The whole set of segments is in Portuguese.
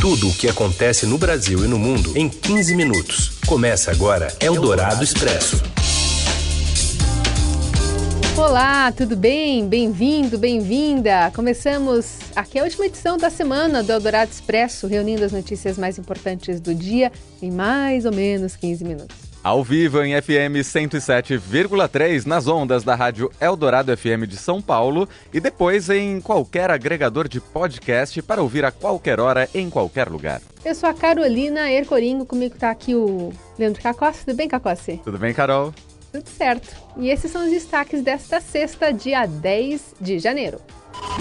Tudo o que acontece no Brasil e no mundo em 15 minutos. Começa agora Eldorado Expresso. Olá, tudo bem? Bem-vindo, bem-vinda. Começamos aqui a última edição da semana do Eldorado Expresso, reunindo as notícias mais importantes do dia em mais ou menos 15 minutos. Ao vivo em FM 107,3 nas ondas da Rádio Eldorado FM de São Paulo e depois em qualquer agregador de podcast para ouvir a qualquer hora em qualquer lugar. Eu sou a Carolina Ercoringo, comigo está aqui o Leandro Cacossi. Tudo bem, Cacossi? Tudo bem, Carol? Tudo certo. E esses são os destaques desta sexta, dia 10 de janeiro.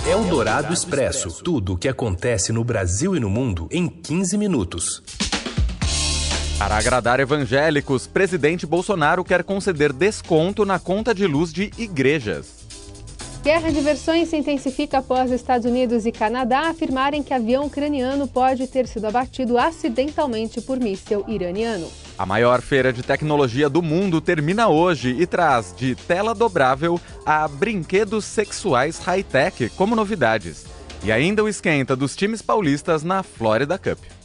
Eldorado Expresso. Tudo o que acontece no Brasil e no mundo em 15 minutos. Para agradar evangélicos, presidente Bolsonaro quer conceder desconto na conta de luz de igrejas. Guerra de versões se intensifica após Estados Unidos e Canadá afirmarem que avião ucraniano pode ter sido abatido acidentalmente por míssil iraniano. A maior feira de tecnologia do mundo termina hoje e traz de tela dobrável a brinquedos sexuais high-tech como novidades. E ainda o esquenta dos times paulistas na Florida Cup.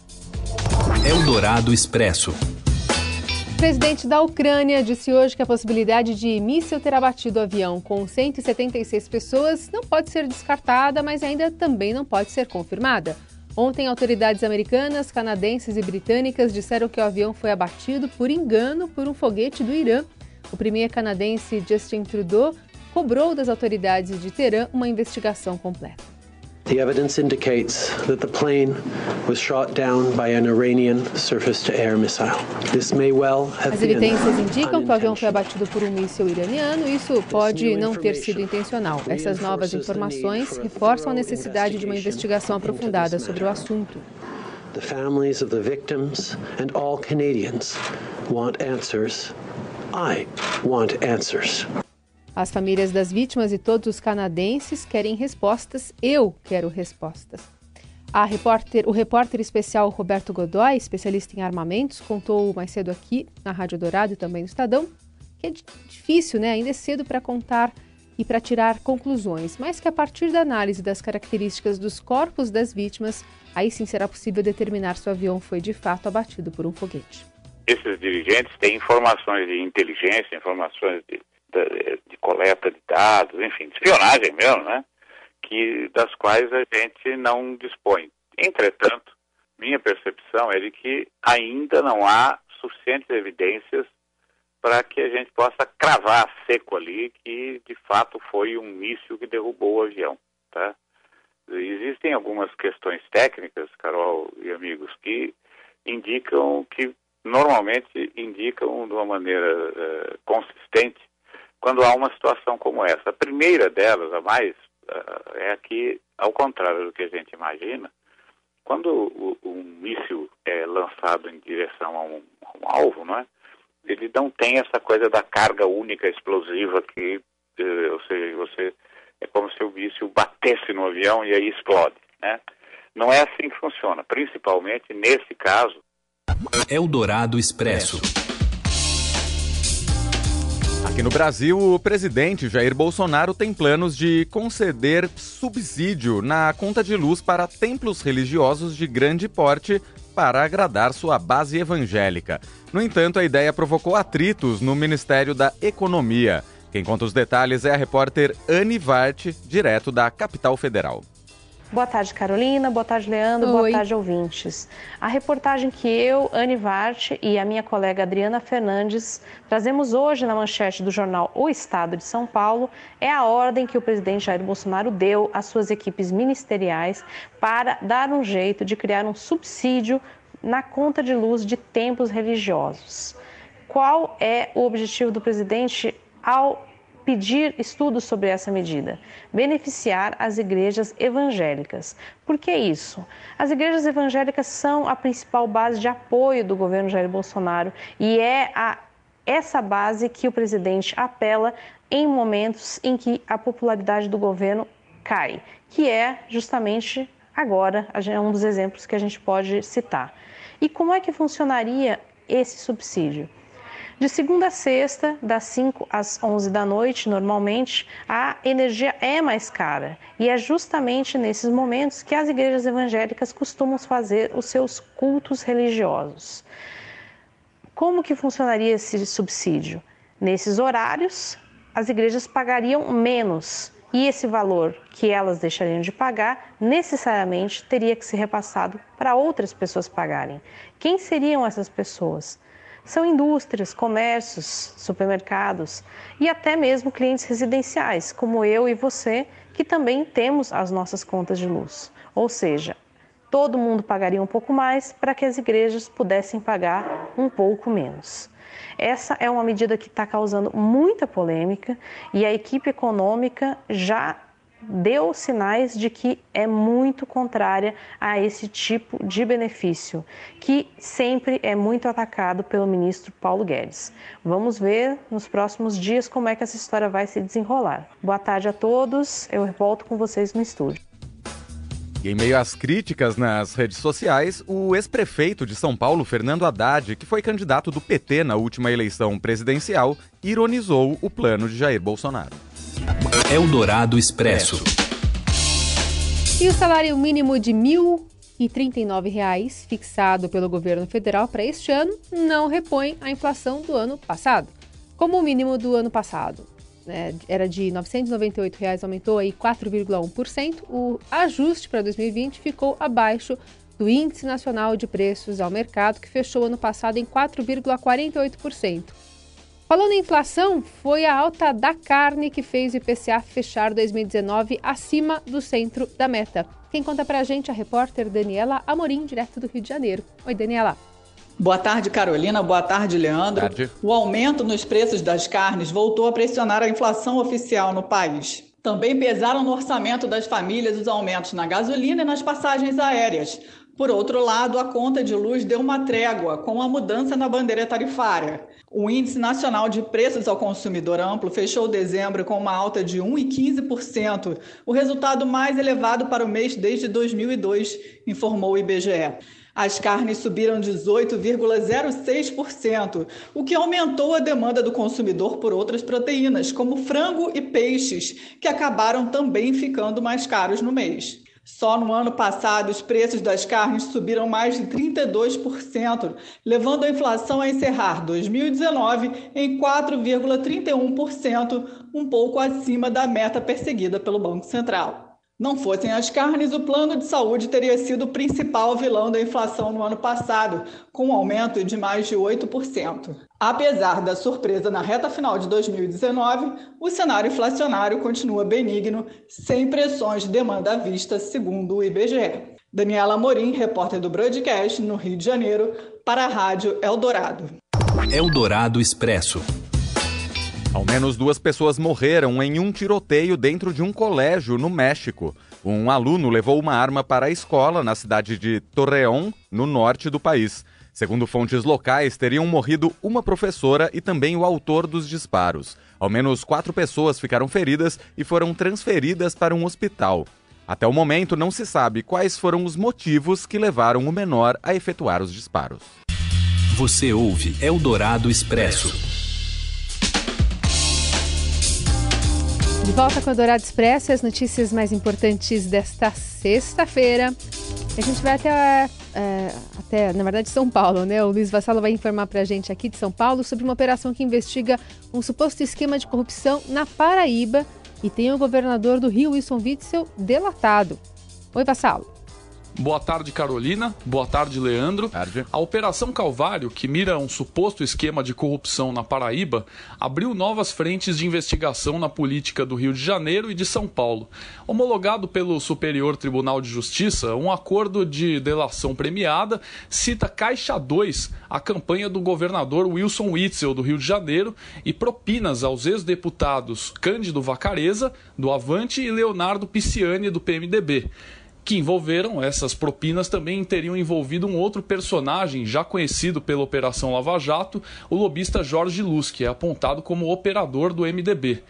Eldorado Expresso. O presidente da Ucrânia disse hoje que a possibilidade de míssil ter abatido o avião com 176 pessoas não pode ser descartada, mas ainda também não pode ser confirmada. Ontem, autoridades americanas, canadenses e britânicas disseram que o avião foi abatido por engano por um foguete do Irã. O premier canadense Justin Trudeau cobrou das autoridades de Teherã uma investigação completa. The evidence indicates that the plane was shot down by an Iranian surface-to-air missile. This may well have As evidências indicam que o avião foi abatido por um míssil iraniano. Isso pode não ter sido intencional. Essas novas informações reforçam a necessidade de uma investigação aprofundada sobre o assunto. The families of the victims and all Canadians want answers. I want answers. As famílias das vítimas e todos os canadenses querem respostas. Eu quero respostas. Repórter, o repórter especial Roberto Godoy, especialista em armamentos, contou mais cedo aqui na Rádio Dourado e também no Estadão que é difícil, né? Ainda é cedo para contar e para tirar conclusões, mas que a partir da análise das características dos corpos das vítimas, aí sim será possível determinar se o avião foi de fato abatido por um foguete. Esses dirigentes têm informações de inteligência, informações de de coleta de dados, enfim, de espionagem mesmo, né? Que, das quais a gente não dispõe. Entretanto, minha percepção é de que ainda não há suficientes evidências para que a gente possa cravar seco ali que de fato foi um míssil que derrubou o avião, tá? Existem algumas questões técnicas, Carol e amigos, que indicam que normalmente indicam de uma maneira uh, consistente quando há uma situação como essa. A primeira delas, a mais, uh, é que, ao contrário do que a gente imagina, quando o, um míssil é lançado em direção a um, a um, alvo, não é? ele não tem essa coisa da carga única explosiva que, uh, ou seja, você é como se o míssil batesse no avião e aí explode, né? Não é assim que funciona, principalmente nesse caso. Eldorado Expresso. Aqui no Brasil, o presidente Jair Bolsonaro tem planos de conceder subsídio na conta de luz para templos religiosos de grande porte para agradar sua base evangélica. No entanto, a ideia provocou atritos no Ministério da Economia. Quem conta os detalhes é a repórter Anne Vart, direto da capital federal. Boa tarde, Carolina. Boa tarde, Leandro. Oi. Boa tarde, ouvintes. A reportagem que eu, Anne Vart e a minha colega Adriana Fernandes trazemos hoje na manchete do jornal O Estado de São Paulo é a ordem que o presidente Jair Bolsonaro deu às suas equipes ministeriais para dar um jeito de criar um subsídio na conta de luz de templos religiosos. Qual é o objetivo do presidente ao pedir estudos sobre essa medida, beneficiar as igrejas evangélicas. Por que isso? As igrejas evangélicas são a principal base de apoio do governo Jair Bolsonaro e é a essa base que o presidente apela em momentos em que a popularidade do governo cai, que é justamente agora, é um dos exemplos que a gente pode citar. E como é que funcionaria esse subsídio? De segunda a sexta, das 5 às 11 da noite, normalmente, a energia é mais cara. E é justamente nesses momentos que as igrejas evangélicas costumam fazer os seus cultos religiosos. Como que funcionaria esse subsídio? Nesses horários, as igrejas pagariam menos e esse valor que elas deixariam de pagar necessariamente teria que ser repassado para outras pessoas pagarem. Quem seriam essas pessoas? São indústrias, comércios, supermercados e até mesmo clientes residenciais, como eu e você, que também temos as nossas contas de luz. Ou seja, todo mundo pagaria um pouco mais para que as igrejas pudessem pagar um pouco menos. Essa é uma medida que está causando muita polêmica e a equipe econômica já deu sinais de que é muito contrária a esse tipo de benefício, que sempre é muito atacado pelo ministro Paulo Guedes. Vamos ver nos próximos dias como é que essa história vai se desenrolar. Boa tarde a todos, eu volto com vocês no estúdio. E em meio às críticas nas redes sociais, o ex-prefeito de São Paulo, Fernando Haddad, que foi candidato do PT na última eleição presidencial, ironizou o plano de Jair Bolsonaro. Eldorado Expresso. E o salário mínimo de R$ 1.039, fixado pelo governo federal para este ano, não repõe a inflação do ano passado, como o mínimo do ano passado né, era de 998 reais, aumentou aí 4,1%. O ajuste para 2020 ficou abaixo do Índice Nacional de Preços ao Mercado, que fechou ano passado em 4,48%. Falando em inflação, foi a alta da carne que fez o IPCA fechar 2019 acima do centro da meta. Quem conta pra gente é a repórter Daniela Amorim, direto do Rio de Janeiro. Oi, Daniela. Boa tarde, Carolina. Boa tarde, Leandro. Tarde. O aumento nos preços das carnes voltou a pressionar a inflação oficial no país. Também pesaram no orçamento das famílias os aumentos na gasolina e nas passagens aéreas. Por outro lado, a conta de luz deu uma trégua com a mudança na bandeira tarifária. O Índice Nacional de Preços ao Consumidor Amplo fechou dezembro com uma alta de 1,15%, o resultado mais elevado para o mês desde 2002, informou o IBGE. As carnes subiram 18,06%, o que aumentou a demanda do consumidor por outras proteínas, como frango e peixes, que acabaram também ficando mais caros no mês. Só no ano passado, os preços das carnes subiram mais de 32%, levando a inflação a encerrar 2019 em 4,31%, um pouco acima da meta perseguida pelo Banco Central. Não fossem as carnes, o plano de saúde teria sido o principal vilão da inflação no ano passado, com um aumento de mais de 8%. Apesar da surpresa na reta final de 2019, o cenário inflacionário continua benigno, sem pressões de demanda à vista, segundo o IBGE. Daniela Morim, repórter do Broadcast, no Rio de Janeiro, para a Rádio Eldorado. Eldorado Expresso. Ao menos duas pessoas morreram em um tiroteio dentro de um colégio no México. Um aluno levou uma arma para a escola na cidade de Torreón, no norte do país. Segundo fontes locais, teriam morrido uma professora e também o autor dos disparos. Ao menos quatro pessoas ficaram feridas e foram transferidas para um hospital. Até o momento, não se sabe quais foram os motivos que levaram o menor a efetuar os disparos. Você ouve Eldorado Expresso. De volta com a Dourado Expresso, as notícias mais importantes desta sexta-feira. A gente vai até, é, até, na verdade, São Paulo, né? O Luiz Vassalo vai informar para a gente aqui de São Paulo sobre uma operação que investiga um suposto esquema de corrupção na Paraíba e tem o governador do Rio, Wilson Witzel, delatado. Oi, Vassalo. Boa tarde, Carolina. Boa tarde, Leandro. Tarde. A Operação Calvário, que mira um suposto esquema de corrupção na Paraíba, abriu novas frentes de investigação na política do Rio de Janeiro e de São Paulo. Homologado pelo Superior Tribunal de Justiça, um acordo de delação premiada cita Caixa 2, a campanha do governador Wilson Witzel do Rio de Janeiro, e propinas aos ex-deputados Cândido Vacareza, do Avante, e Leonardo Pisciani, do PMDB que envolveram essas propinas também teriam envolvido um outro personagem já conhecido pela Operação Lava Jato, o lobista Jorge Luz, que é apontado como operador do MDB.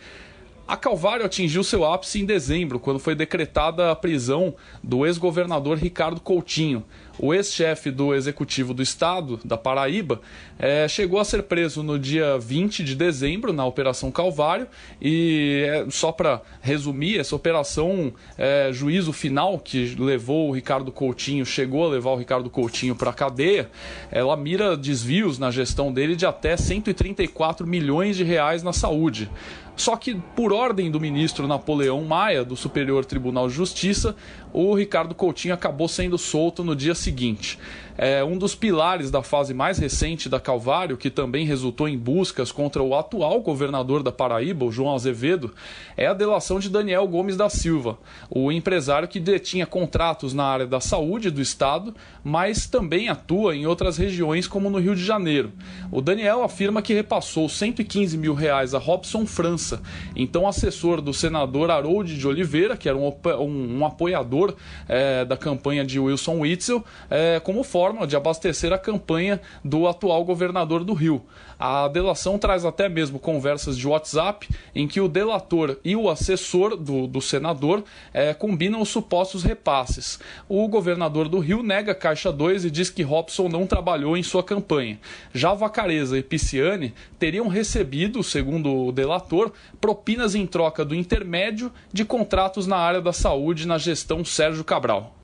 A Calvário atingiu seu ápice em dezembro, quando foi decretada a prisão do ex-governador Ricardo Coutinho. O ex-chefe do Executivo do Estado, da Paraíba, é, chegou a ser preso no dia 20 de dezembro, na Operação Calvário, e é, só para resumir, essa operação, é, juízo final que levou o Ricardo Coutinho, chegou a levar o Ricardo Coutinho para a cadeia, ela mira desvios na gestão dele de até 134 milhões de reais na saúde. Só que, por ordem do ministro Napoleão Maia, do Superior Tribunal de Justiça, o Ricardo Coutinho acabou sendo solto no dia seguinte. É, um dos pilares da fase mais recente da Calvário, que também resultou em buscas contra o atual governador da Paraíba, o João Azevedo, é a delação de Daniel Gomes da Silva, o empresário que detinha contratos na área da saúde do estado, mas também atua em outras regiões, como no Rio de Janeiro. O Daniel afirma que repassou 115 mil reais a Robson França, então assessor do senador Harold de Oliveira, que era um, um, um apoiador é, da campanha de Wilson Witzel, é, como forma de abastecer a campanha do atual governador do Rio. A delação traz até mesmo conversas de WhatsApp em que o delator e o assessor do, do senador é, combinam os supostos repasses. O governador do Rio nega Caixa 2 e diz que Robson não trabalhou em sua campanha. Já Vacareza e Pisciani teriam recebido, segundo o delator, propinas em troca do intermédio de contratos na área da saúde na gestão Sérgio Cabral.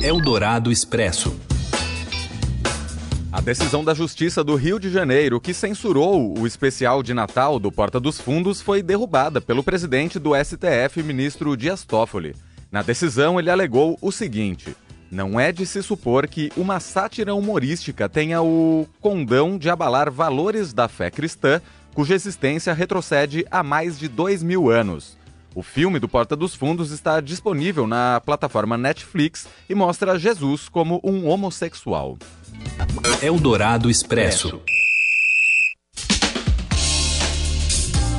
Eldorado Expresso. A decisão da Justiça do Rio de Janeiro, que censurou o especial de Natal do Porta dos Fundos, foi derrubada pelo presidente do STF, ministro Dias Toffoli. Na decisão, ele alegou o seguinte: não é de se supor que uma sátira humorística tenha o condão de abalar valores da fé cristã, cuja existência retrocede há mais de dois mil anos. O filme do Porta dos Fundos está disponível na plataforma Netflix e mostra Jesus como um homossexual. Eldorado Expresso.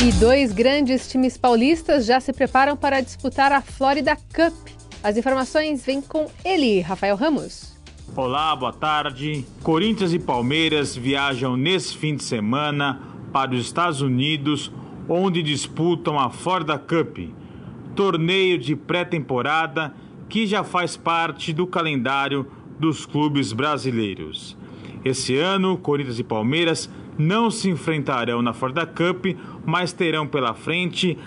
E dois grandes times paulistas já se preparam para disputar a Florida Cup. As informações vêm com ele, Rafael Ramos. Olá, boa tarde. Corinthians e Palmeiras viajam nesse fim de semana para os Estados Unidos, onde disputam a Florida Cup, torneio de pré-temporada que já faz parte do calendário dos clubes brasileiros. Esse ano, Corinthians e Palmeiras não se enfrentarão na Florida Cup, mas terão pela frente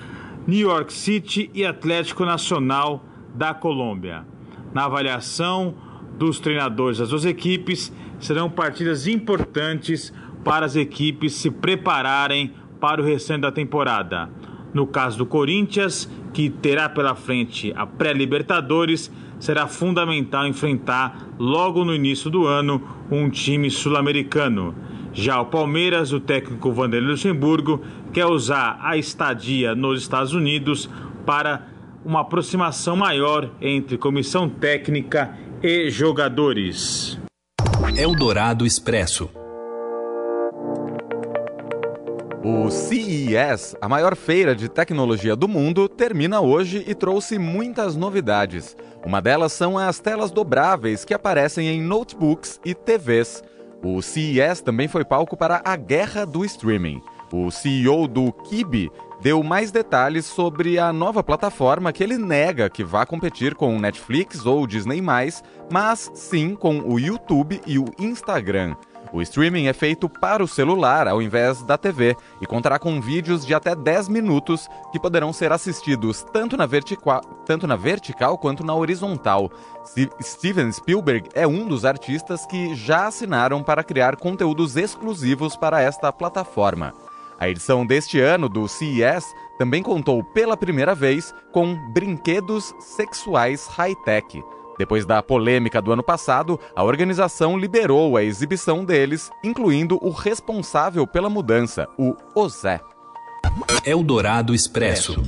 New York City e Atlético Nacional da Colômbia. Na avaliação dos treinadores das duas equipes, serão partidas importantes para as equipes se prepararem para o restante da temporada. No caso do Corinthians, que terá pela frente a pré-Libertadores, será fundamental enfrentar logo no início do ano um time sul-americano. Já o Palmeiras, o técnico Vanderlei Luxemburgo, quer usar a estadia nos Estados Unidos para uma aproximação maior entre comissão técnica e jogadores. Eldorado Expresso. O CES, a maior feira de tecnologia do mundo, termina hoje e trouxe muitas novidades. Uma delas são as telas dobráveis que aparecem em notebooks e TVs. O CES também foi palco para a guerra do streaming. O CEO do Kibi deu mais detalhes sobre a nova plataforma que ele nega que vá competir com o Netflix ou Disney+, mas sim com o YouTube e o Instagram. O streaming é feito para o celular ao invés da TV e contará com vídeos de até 10 minutos que poderão ser assistidos tanto na, tanto na vertical quanto na horizontal. Steven Spielberg é um dos artistas que já assinaram para criar conteúdos exclusivos para esta plataforma. A edição deste ano do CES também contou pela primeira vez com brinquedos sexuais high-tech. Depois da polêmica do ano passado, a organização liberou a exibição deles, incluindo o responsável pela mudança, o Ozé. Eldorado Expresso.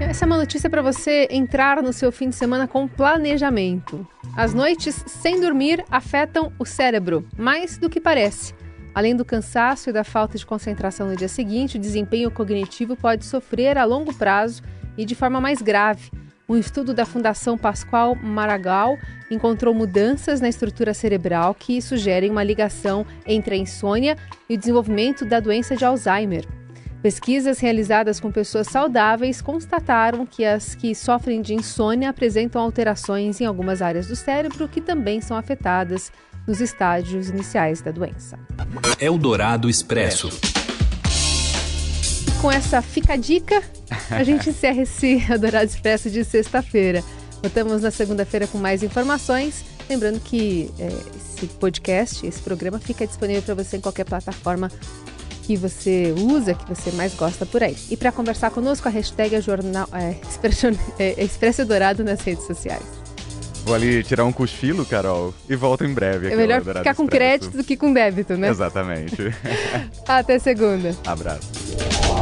Essa é uma notícia para você entrar no seu fim de semana com planejamento. As noites sem dormir afetam o cérebro, mais do que parece. Além do cansaço e da falta de concentração no dia seguinte, o desempenho cognitivo pode sofrer a longo prazo e de forma mais grave. Um estudo da Fundação Pascoal Maragall encontrou mudanças na estrutura cerebral que sugerem uma ligação entre a insônia e o desenvolvimento da doença de Alzheimer. Pesquisas realizadas com pessoas saudáveis constataram que as que sofrem de insônia apresentam alterações em algumas áreas do cérebro que também são afetadas nos estágios iniciais da doença. Eldorado Expresso. Com essa fica dica, a gente encerra esse Eldorado Expresso de sexta-feira. Voltamos na segunda-feira com mais informações. Lembrando que é, esse podcast, esse programa fica disponível para você em qualquer plataforma que você usa, que você mais gosta por aí. E para conversar conosco, a hashtag é, jornal, é, é, Expresso Dourado nas redes sociais. Vou ali tirar um cochilo, Carol, e volto em breve. é melhor ficar com crédito do que com débito, né? Exatamente. Até segunda. Abraço.